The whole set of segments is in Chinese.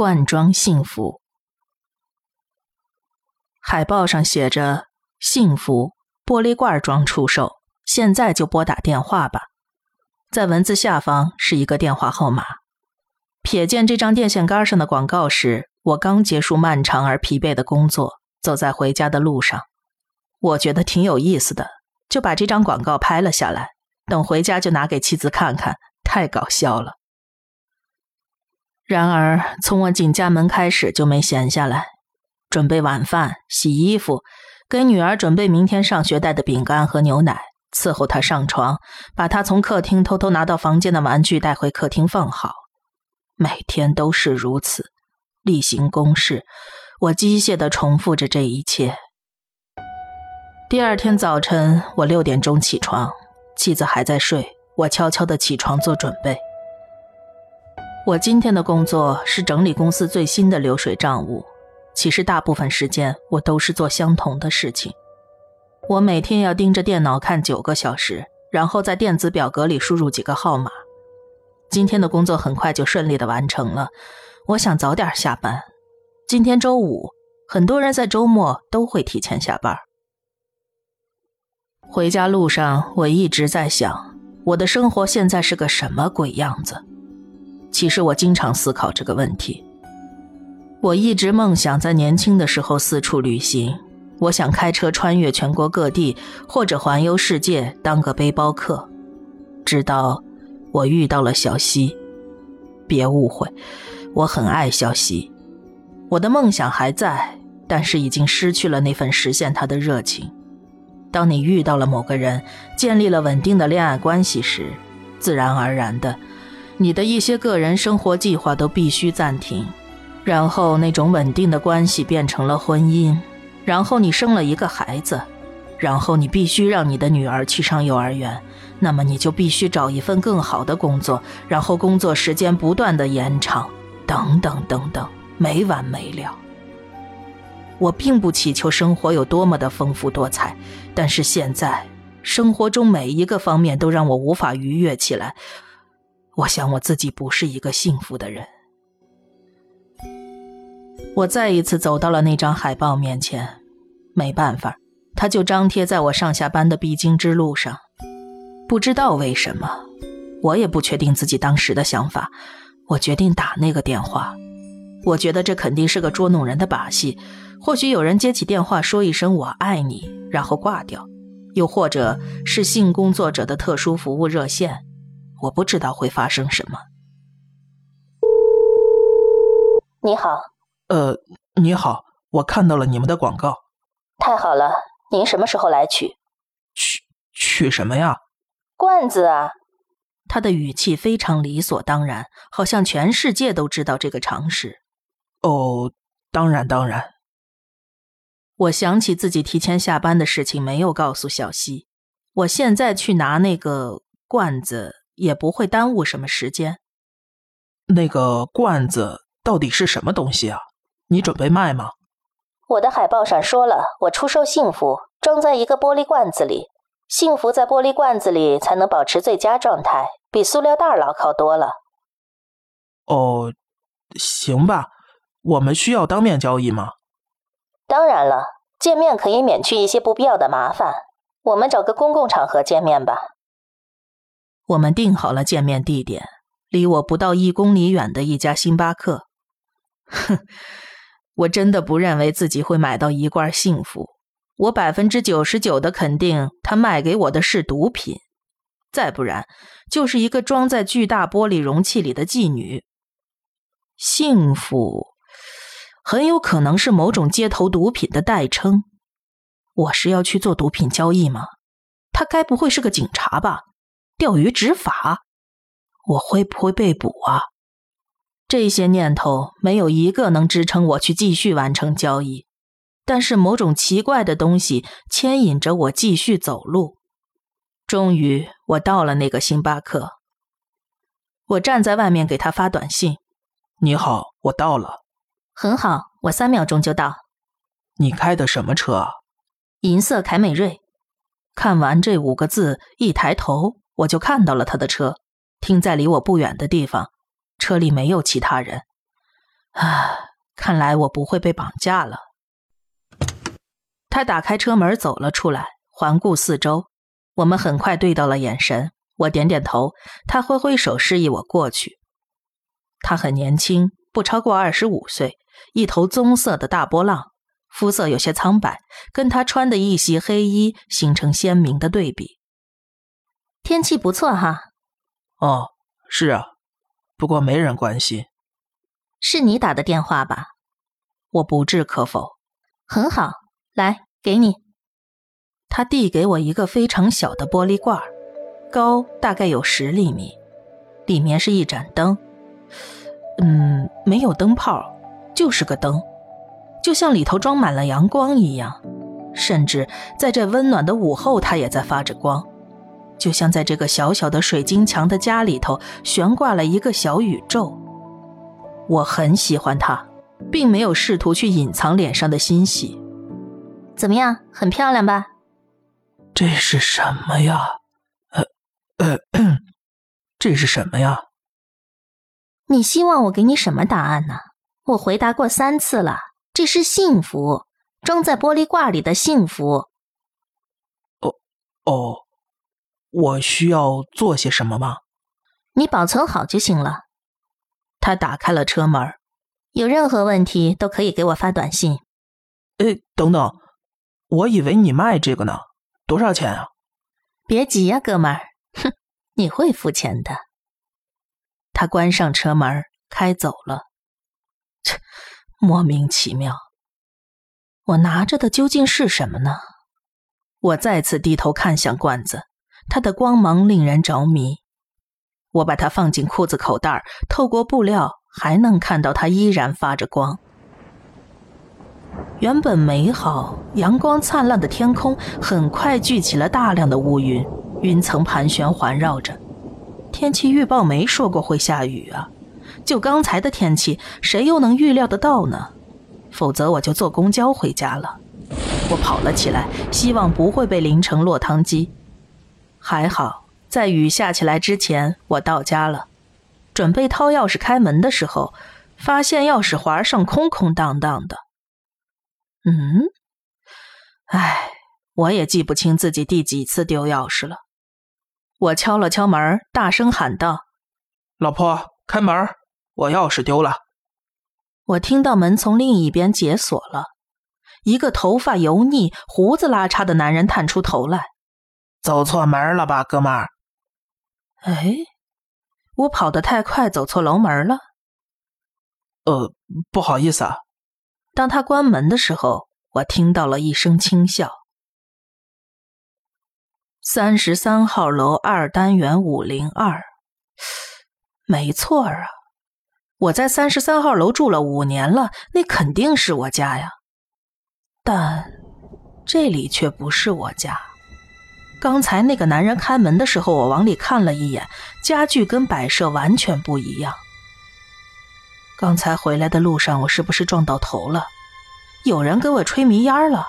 罐装幸福。海报上写着“幸福玻璃罐装出售，现在就拨打电话吧。”在文字下方是一个电话号码。瞥见这张电线杆上的广告时，我刚结束漫长而疲惫的工作，走在回家的路上。我觉得挺有意思的，就把这张广告拍了下来，等回家就拿给妻子看看，太搞笑了。然而，从我进家门开始就没闲下来，准备晚饭、洗衣服，给女儿准备明天上学带的饼干和牛奶，伺候她上床，把她从客厅偷偷拿到房间的玩具带回客厅放好。每天都是如此，例行公事，我机械地重复着这一切。第二天早晨，我六点钟起床，妻子还在睡，我悄悄地起床做准备。我今天的工作是整理公司最新的流水账务。其实大部分时间我都是做相同的事情。我每天要盯着电脑看九个小时，然后在电子表格里输入几个号码。今天的工作很快就顺利的完成了。我想早点下班。今天周五，很多人在周末都会提前下班。回家路上，我一直在想，我的生活现在是个什么鬼样子。其实我经常思考这个问题。我一直梦想在年轻的时候四处旅行，我想开车穿越全国各地，或者环游世界，当个背包客。直到我遇到了小溪，别误会，我很爱小溪。我的梦想还在，但是已经失去了那份实现它的热情。当你遇到了某个人，建立了稳定的恋爱关系时，自然而然的。你的一些个人生活计划都必须暂停，然后那种稳定的关系变成了婚姻，然后你生了一个孩子，然后你必须让你的女儿去上幼儿园，那么你就必须找一份更好的工作，然后工作时间不断的延长，等等等等，没完没了。我并不祈求生活有多么的丰富多彩，但是现在生活中每一个方面都让我无法愉悦起来。我想我自己不是一个幸福的人。我再一次走到了那张海报面前，没办法，它就张贴在我上下班的必经之路上。不知道为什么，我也不确定自己当时的想法。我决定打那个电话。我觉得这肯定是个捉弄人的把戏。或许有人接起电话说一声“我爱你”，然后挂掉；又或者是性工作者的特殊服务热线。我不知道会发生什么。你好，呃，你好，我看到了你们的广告。太好了，您什么时候来取？取取什么呀？罐子啊！他的语气非常理所当然，好像全世界都知道这个常识。哦，当然当然。我想起自己提前下班的事情，没有告诉小溪。我现在去拿那个罐子。也不会耽误什么时间。那个罐子到底是什么东西啊？你准备卖吗？我的海报上说了，我出售幸福，装在一个玻璃罐子里。幸福在玻璃罐子里才能保持最佳状态，比塑料袋牢靠多了。哦，行吧。我们需要当面交易吗？当然了，见面可以免去一些不必要的麻烦。我们找个公共场合见面吧。我们定好了见面地点，离我不到一公里远的一家星巴克。哼，我真的不认为自己会买到一罐幸福。我百分之九十九的肯定，他卖给我的是毒品，再不然就是一个装在巨大玻璃容器里的妓女。幸福很有可能是某种街头毒品的代称。我是要去做毒品交易吗？他该不会是个警察吧？钓鱼执法，我会不会被捕啊？这些念头没有一个能支撑我去继续完成交易，但是某种奇怪的东西牵引着我继续走路。终于，我到了那个星巴克。我站在外面给他发短信：“你好，我到了。”“很好，我三秒钟就到。”“你开的什么车啊？”“银色凯美瑞。”看完这五个字，一抬头。我就看到了他的车停在离我不远的地方，车里没有其他人。啊，看来我不会被绑架了。他打开车门走了出来，环顾四周。我们很快对到了眼神，我点点头，他挥挥手示意我过去。他很年轻，不超过二十五岁，一头棕色的大波浪，肤色有些苍白，跟他穿的一袭黑衣形成鲜明的对比。天气不错哈。哦，是啊，不过没人关心。是你打的电话吧？我不置可否。很好，来，给你。他递给我一个非常小的玻璃罐，高大概有十厘米，里面是一盏灯。嗯，没有灯泡，就是个灯，就像里头装满了阳光一样，甚至在这温暖的午后，它也在发着光，就像在这个小小的水晶墙的家里头悬挂了一个小宇宙。我很喜欢它，并没有试图去隐藏脸上的欣喜。怎么样，很漂亮吧？这是什么呀？呃呃，这是什么呀？你希望我给你什么答案呢？我回答过三次了，这是幸福，装在玻璃罐里的幸福。哦哦，我需要做些什么吗？你保存好就行了。他打开了车门，有任何问题都可以给我发短信。哎，等等，我以为你卖这个呢。多少钱啊？别急呀，哥们儿，哼，你会付钱的。他关上车门，开走了。切，莫名其妙。我拿着的究竟是什么呢？我再次低头看向罐子，它的光芒令人着迷。我把它放进裤子口袋，透过布料还能看到它依然发着光。原本美好、阳光灿烂的天空，很快聚起了大量的乌云，云层盘旋环绕着。天气预报没说过会下雨啊！就刚才的天气，谁又能预料得到呢？否则我就坐公交回家了。我跑了起来，希望不会被淋成落汤鸡。还好，在雨下起来之前，我到家了。准备掏钥匙开门的时候，发现钥匙环上空空荡荡的。嗯，唉，我也记不清自己第几次丢钥匙了。我敲了敲门，大声喊道：“老婆，开门，我钥匙丢了。”我听到门从另一边解锁了，一个头发油腻、胡子拉碴的男人探出头来：“走错门了吧，哥们儿？”哎，我跑得太快，走错楼门了。呃，不好意思啊。当他关门的时候，我听到了一声轻笑。三十三号楼二单元五零二，没错啊，我在三十三号楼住了五年了，那肯定是我家呀。但这里却不是我家。刚才那个男人开门的时候，我往里看了一眼，家具跟摆设完全不一样。刚才回来的路上，我是不是撞到头了？有人给我吹迷烟了。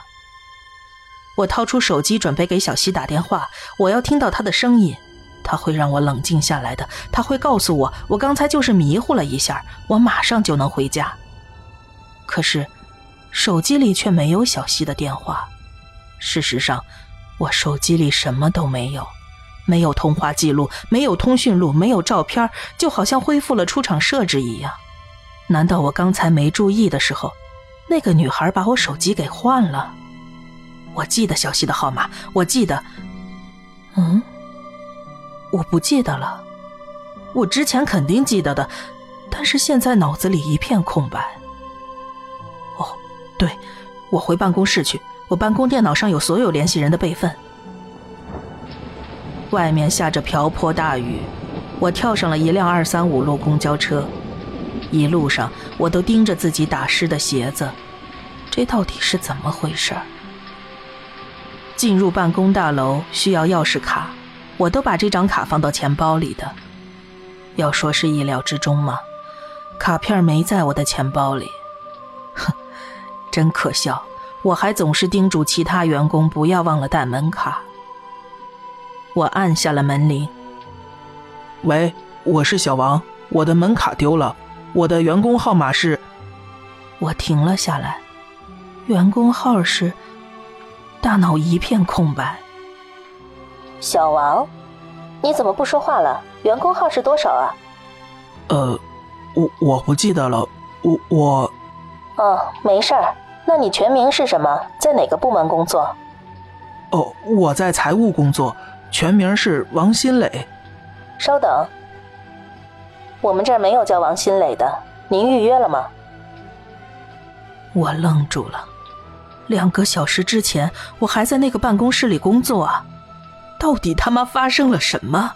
我掏出手机准备给小西打电话，我要听到他的声音，他会让我冷静下来的。他会告诉我，我刚才就是迷糊了一下，我马上就能回家。可是，手机里却没有小西的电话。事实上，我手机里什么都没有，没有通话记录，没有通讯录，没有照片，就好像恢复了出厂设置一样。难道我刚才没注意的时候，那个女孩把我手机给换了？我记得小西的号码，我记得。嗯，我不记得了。我之前肯定记得的，但是现在脑子里一片空白。哦，对，我回办公室去，我办公电脑上有所有联系人的备份。外面下着瓢泼大雨，我跳上了一辆二三五路公交车。一路上，我都盯着自己打湿的鞋子，这到底是怎么回事？进入办公大楼需要钥匙卡，我都把这张卡放到钱包里的。要说是意料之中吗？卡片没在我的钱包里，哼，真可笑！我还总是叮嘱其他员工不要忘了带门卡。我按下了门铃。喂，我是小王，我的门卡丢了。我的员工号码是我停了下来，员工号是，大脑一片空白。小王，你怎么不说话了？员工号是多少啊？呃，我我不记得了，我我。哦，没事儿。那你全名是什么？在哪个部门工作？哦，我在财务工作，全名是王新磊。稍等，我们这儿没有叫王新磊的，您预约了吗？我愣住了，两个小时之前我还在那个办公室里工作啊，到底他妈发生了什么？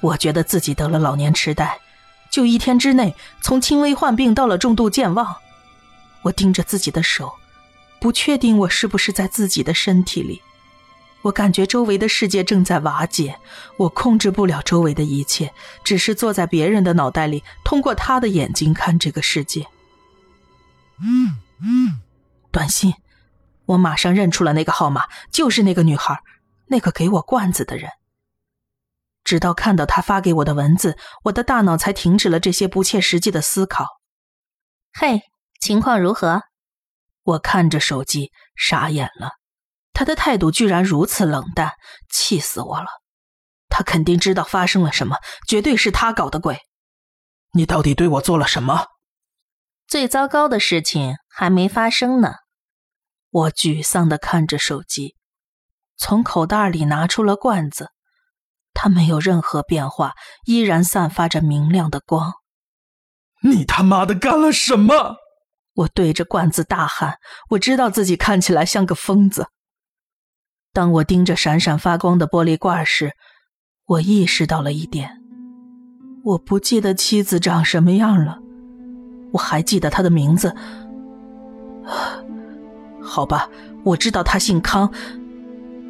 我觉得自己得了老年痴呆，就一天之内从轻微患病到了重度健忘。我盯着自己的手，不确定我是不是在自己的身体里。我感觉周围的世界正在瓦解，我控制不了周围的一切，只是坐在别人的脑袋里，通过他的眼睛看这个世界。嗯嗯，短信，我马上认出了那个号码，就是那个女孩，那个给我罐子的人。直到看到他发给我的文字，我的大脑才停止了这些不切实际的思考。嘿，情况如何？我看着手机，傻眼了。他的态度居然如此冷淡，气死我了！他肯定知道发生了什么，绝对是他搞的鬼。你到底对我做了什么？最糟糕的事情还没发生呢。我沮丧的看着手机，从口袋里拿出了罐子，它没有任何变化，依然散发着明亮的光。你他妈的干了什么？我对着罐子大喊。我知道自己看起来像个疯子。当我盯着闪闪发光的玻璃罐时，我意识到了一点：我不记得妻子长什么样了。我还记得他的名字，好吧，我知道他姓康，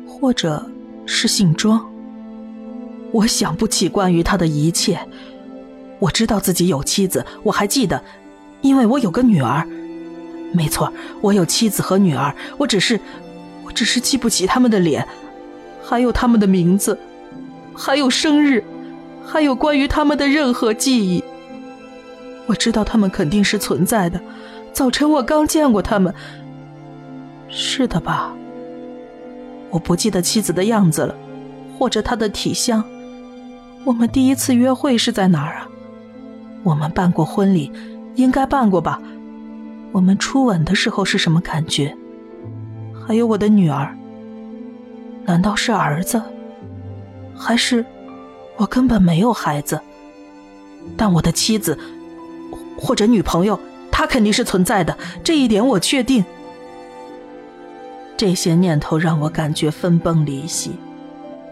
或者是姓庄。我想不起关于他的一切。我知道自己有妻子，我还记得，因为我有个女儿。没错，我有妻子和女儿。我只是，我只是记不起他们的脸，还有他们的名字，还有生日，还有关于他们的任何记忆。我知道他们肯定是存在的。早晨我刚见过他们。是的吧？我不记得妻子的样子了，或者她的体香。我们第一次约会是在哪儿啊？我们办过婚礼，应该办过吧？我们初吻的时候是什么感觉？还有我的女儿，难道是儿子？还是我根本没有孩子？但我的妻子。或者女朋友，她肯定是存在的，这一点我确定。这些念头让我感觉分崩离析，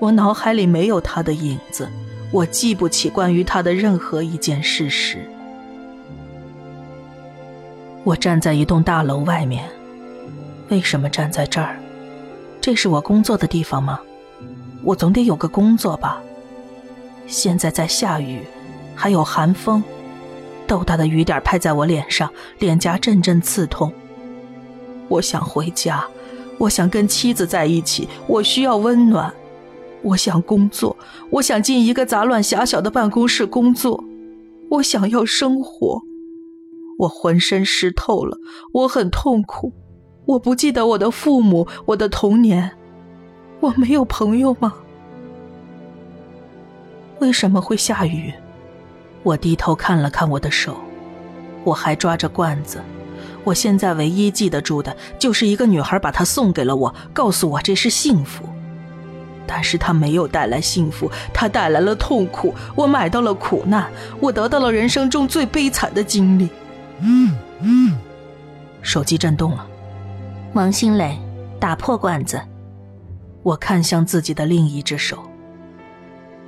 我脑海里没有她的影子，我记不起关于她的任何一件事实。我站在一栋大楼外面，为什么站在这儿？这是我工作的地方吗？我总得有个工作吧。现在在下雨，还有寒风。豆大的雨点拍在我脸上，脸颊阵阵刺痛。我想回家，我想跟妻子在一起，我需要温暖。我想工作，我想进一个杂乱狭小的办公室工作。我想要生活。我浑身湿透了，我很痛苦。我不记得我的父母，我的童年。我没有朋友吗？为什么会下雨？我低头看了看我的手，我还抓着罐子。我现在唯一记得住的就是一个女孩把它送给了我，告诉我这是幸福。但是它没有带来幸福，它带来了痛苦。我买到了苦难，我得到了人生中最悲惨的经历。嗯嗯，手机震动了。王新磊，打破罐子。我看向自己的另一只手。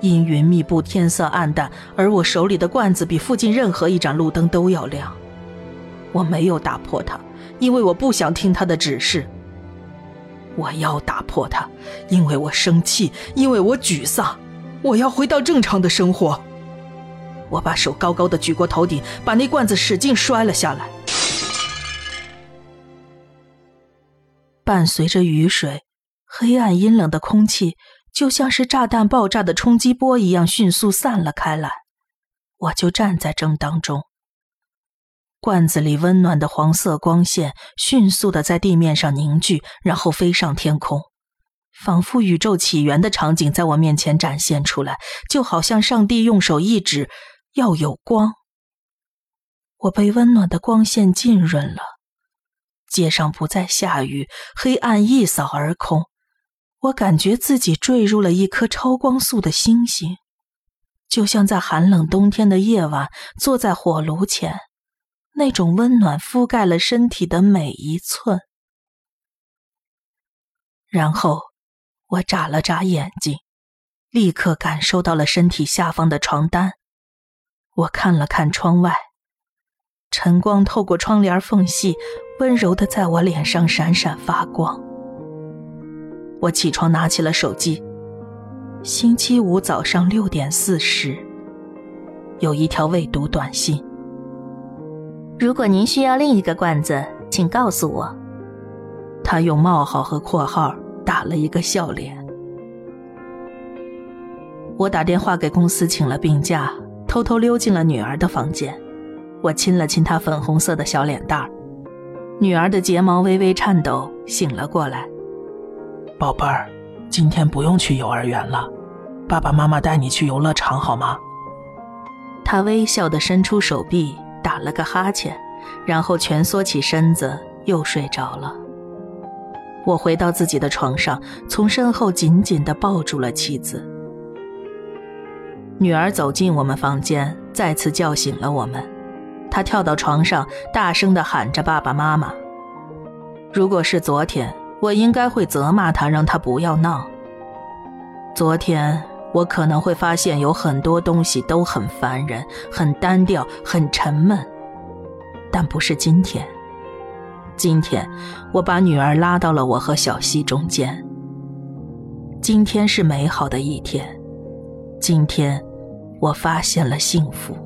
阴云密布，天色暗淡，而我手里的罐子比附近任何一盏路灯都要亮。我没有打破它，因为我不想听他的指示。我要打破它，因为我生气，因为我沮丧。我要回到正常的生活。我把手高高的举过头顶，把那罐子使劲摔了下来。伴随着雨水，黑暗阴冷的空气。就像是炸弹爆炸的冲击波一样迅速散了开来，我就站在正当中。罐子里温暖的黄色光线迅速的在地面上凝聚，然后飞上天空，仿佛宇宙起源的场景在我面前展现出来，就好像上帝用手一指，要有光。我被温暖的光线浸润了，街上不再下雨，黑暗一扫而空，我感觉自己坠入了一颗超光速的星星，就像在寒冷冬天的夜晚，坐在火炉前。那种温暖覆盖了身体的每一寸，然后我眨了眨眼睛，立刻感受到了身体下方的床单。我看了看窗外，晨光透过窗帘缝隙，温柔的在我脸上闪闪发光。我起床拿起了手机，星期五早上六点四十，有一条未读短信。如果您需要另一个罐子，请告诉我。他用冒号和括号打了一个笑脸。我打电话给公司请了病假，偷偷溜进了女儿的房间。我亲了亲她粉红色的小脸蛋儿，女儿的睫毛微微颤抖，醒了过来。宝贝儿，今天不用去幼儿园了，爸爸妈妈带你去游乐场好吗？她微笑的伸出手臂。打了个哈欠，然后蜷缩起身子，又睡着了。我回到自己的床上，从身后紧紧地抱住了妻子。女儿走进我们房间，再次叫醒了我们。她跳到床上，大声地喊着“爸爸妈妈”。如果是昨天，我应该会责骂她，让她不要闹。昨天。我可能会发现有很多东西都很烦人、很单调、很沉闷，但不是今天。今天，我把女儿拉到了我和小溪中间。今天是美好的一天，今天，我发现了幸福。